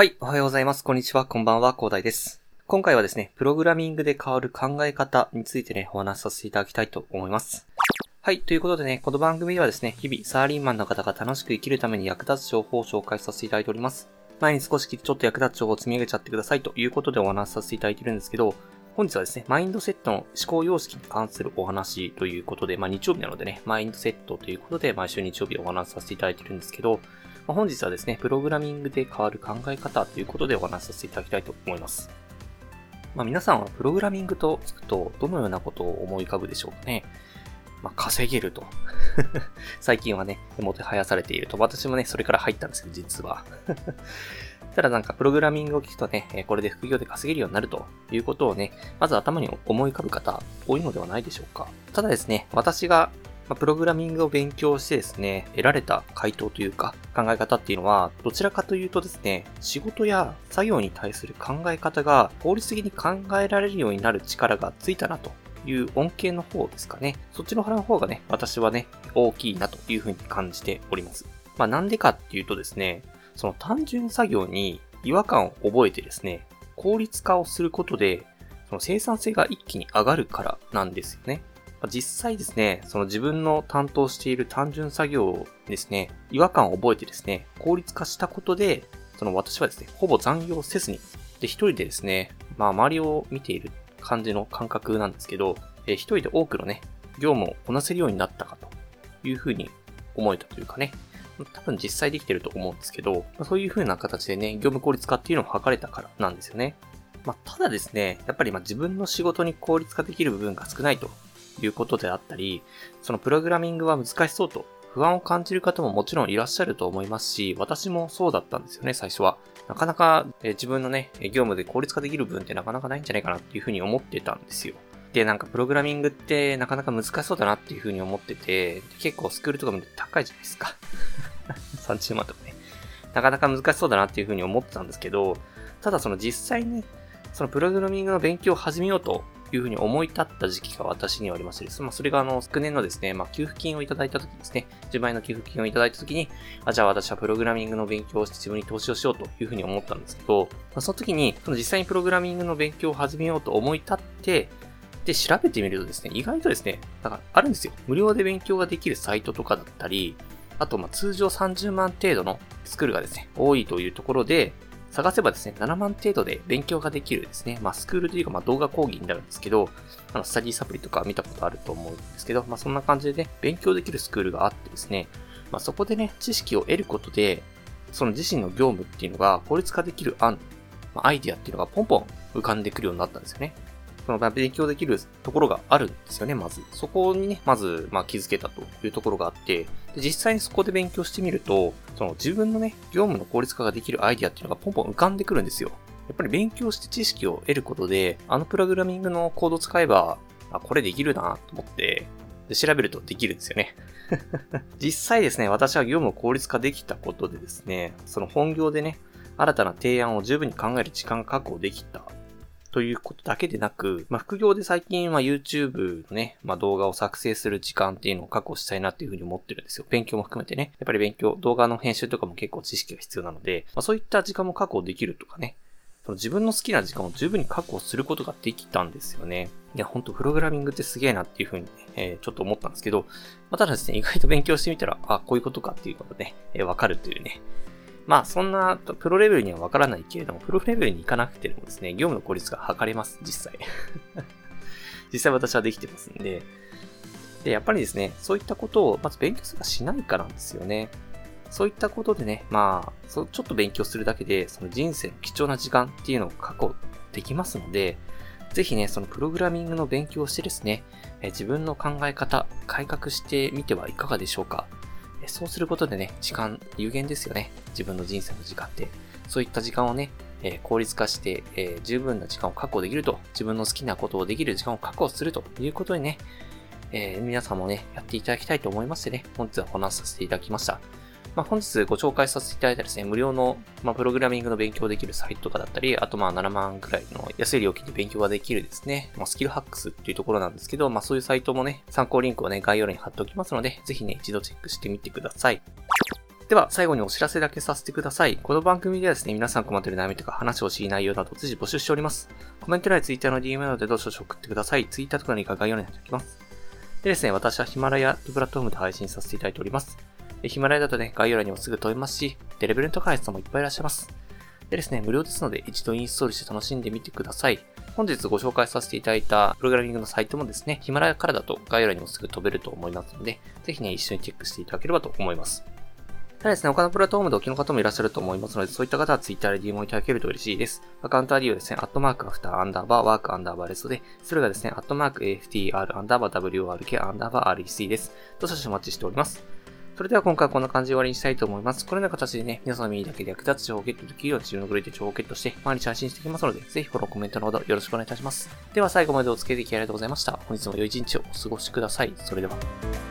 はい、おはようございます。こんにちは、こんばんは、広大です。今回はですね、プログラミングで変わる考え方についてね、お話しさせていただきたいと思います。はい、ということでね、この番組ではですね、日々サラリーマンの方が楽しく生きるために役立つ情報を紹介させていただいております。前に少しちょっと役立つ情報を積み上げちゃってくださいということでお話しさせていただいてるんですけど、本日はですね、マインドセットの思考様式に関するお話ということで、まあ日曜日なのでね、マインドセットということで毎週日曜日お話しさせていただいてるんですけど、まあ、本日はですね、プログラミングで変わる考え方ということでお話しさせていただきたいと思います。まあ皆さんはプログラミングと聞くとどのようなことを思い浮かぶでしょうかね？まあ稼げると。最近はね、もてはやされていると。私もね、それから入ったんですけど、実は。ただなんかプログラミングを聞くとね、これで副業で稼げるようになるということをね、まず頭に思い浮かぶ方多いのではないでしょうか。ただですね、私がまあ、プログラミングを勉強してですね、得られた回答というか考え方っていうのは、どちらかというとですね、仕事や作業に対する考え方が効率的に考えられるようになる力がついたなという恩恵の方ですかね。そっちの腹の方がね、私はね、大きいなというふうに感じております。まあなんでかっていうとですね、その単純作業に違和感を覚えてですね、効率化をすることで、その生産性が一気に上がるからなんですよね。実際ですね、その自分の担当している単純作業をですね、違和感を覚えてですね、効率化したことで、その私はですね、ほぼ残業せずに、で、一人でですね、まあ周りを見ている感じの感覚なんですけど、一人で多くのね、業務をこなせるようになったかというふうに思えたというかね、多分実際できてると思うんですけど、そういう風な形でね、業務効率化っていうのを図れたからなんですよね。まあ、ただですね、やっぱりまあ自分の仕事に効率化できる部分が少ないということであったり、そのプログラミングは難しそうと不安を感じる方ももちろんいらっしゃると思いますし、私もそうだったんですよね、最初は。なかなか、え自分のね、業務で効率化できる分ってなかなかないんじゃないかなっていうふうに思ってたんですよ。で、なんかプログラミングってなかなか難しそうだなっていうふうに思ってて、結構スクールとかも高いじゃないですか。30万とかね。なかなか難しそうだなっていうふうに思ってたんですけど、ただその実際に、そのプログラミングの勉強を始めようというふうに思い立った時期が私にはありましてです。まあ、それがあの、昨年のですね、まあ、給付金をいただいた時ですね、10万円の給付金をいただいた時に、あ、じゃあ私はプログラミングの勉強をして自分に投資をしようというふうに思ったんですけど、まあ、その時に、その実際にプログラミングの勉強を始めようと思い立って、で、調べてみるとですね、意外とですね、だかあるんですよ。無料で勉強ができるサイトとかだったり、あと、ま、通常30万程度のスクールがですね、多いというところで、探せばですね、7万程度で勉強ができるですね、まあ、スクールというか、まあ、動画講義になるんですけど、あの、スタディサプリとか見たことあると思うんですけど、まあ、そんな感じでね、勉強できるスクールがあってですね、まあ、そこでね、知識を得ることで、その自身の業務っていうのが効率化できる案、まあ、アイディアっていうのがポンポン浮かんでくるようになったんですよね。その勉強できるところがあるんですよね、まず。そこにね、まず、まあ、気づけたというところがあって、で実際にそこで勉強してみると、その自分のね、業務の効率化ができるアイディアっていうのがポンポン浮かんでくるんですよ。やっぱり勉強して知識を得ることで、あのプログラミングのコードを使えば、あ、これできるなと思って、で調べるとできるんですよね。実際ですね、私は業務を効率化できたことでですね、その本業でね、新たな提案を十分に考える時間確保できたということだけでなく、まあ、副業で最近は YouTube のね、まあ、動画を作成する時間っていうのを確保したいなっていうふうに思ってるんですよ。勉強も含めてね。やっぱり勉強、動画の編集とかも結構知識が必要なので、まあ、そういった時間も確保できるとかね。その自分の好きな時間を十分に確保することができたんですよね。いや、ほんとプログラミングってすげえなっていうふうに、ね、えー、ちょっと思ったんですけど、まあ、ただですね、意外と勉強してみたら、あ、こういうことかっていうことね、えー、わかるというね。まあ、そんな、プロレベルにはわからないけれども、プロレベルに行かなくてもですね、業務の効率が測れます、実際。実際私はできてますんで。で、やっぱりですね、そういったことを、まず勉強するかしないかなんですよね。そういったことでね、まあ、そちょっと勉強するだけで、その人生の貴重な時間っていうのを確保できますので、ぜひね、そのプログラミングの勉強をしてですね、え自分の考え方、改革してみてはいかがでしょうか。そうすることでね、時間、有限ですよね。自分の人生の時間って。そういった時間をね、えー、効率化して、えー、十分な時間を確保できると、自分の好きなことをできる時間を確保するということにね、えー、皆さんもね、やっていただきたいと思いましてね、本日はお話しさせていただきました。まあ、本日ご紹介させていただいたですね、無料の、まあ、プログラミングの勉強できるサイトとかだったり、あとまあ7万くらいの安い料金で勉強ができるですね、まあ、スキルハックスっていうところなんですけど、まあそういうサイトもね、参考リンクをね、概要欄に貼っておきますので、ぜひね、一度チェックしてみてください。では、最後にお知らせだけさせてください。この番組ではですね、皆さん困っている悩みとか話をしい内容など随時募集しております。コメント欄や Twitter の DM などでどしどし送ってください。Twitter とか何か概要欄に貼っておきます。でですね、私はヒマラヤというプラットフォームで配信させていただいております。ヒマラヤだとね、概要欄にもすぐ飛べますし、で、レベルの高い配信者さんもいっぱいいらっしゃいます。でですね、無料ですので一度インストールして楽しんでみてください。本日ご紹介させていただいたプログラミングのサイトもですね、ヒマラヤからだと概要欄にもすぐ飛べると思いますので、ぜひね、一緒にチェックしていただければと思います。ただですね、他のプラットフォームでお聞きの方もいらっしゃると思いますので、そういった方は Twitter で DM をいただけると嬉しいです。アカウント ID はですね、アットマークアフターアンダーバーワークアンダーバーレストで、それがですね、アットマーク AFTR アンダーバー WRK アンダーバー REC です。どうぞお待ちしております。それでは今回はこんな感じで終わりにしたいと思います。このような形でね、皆さんの耳だけで役立つ情報をゲットできるように自分のグレーで情報をゲットして、毎日配信していきますので、ぜひフォロー、コメントのほどよろしくお願いいたします。では最後までお付き合いできありがとうございました。本日も良い一日をお過ごしください。それでは。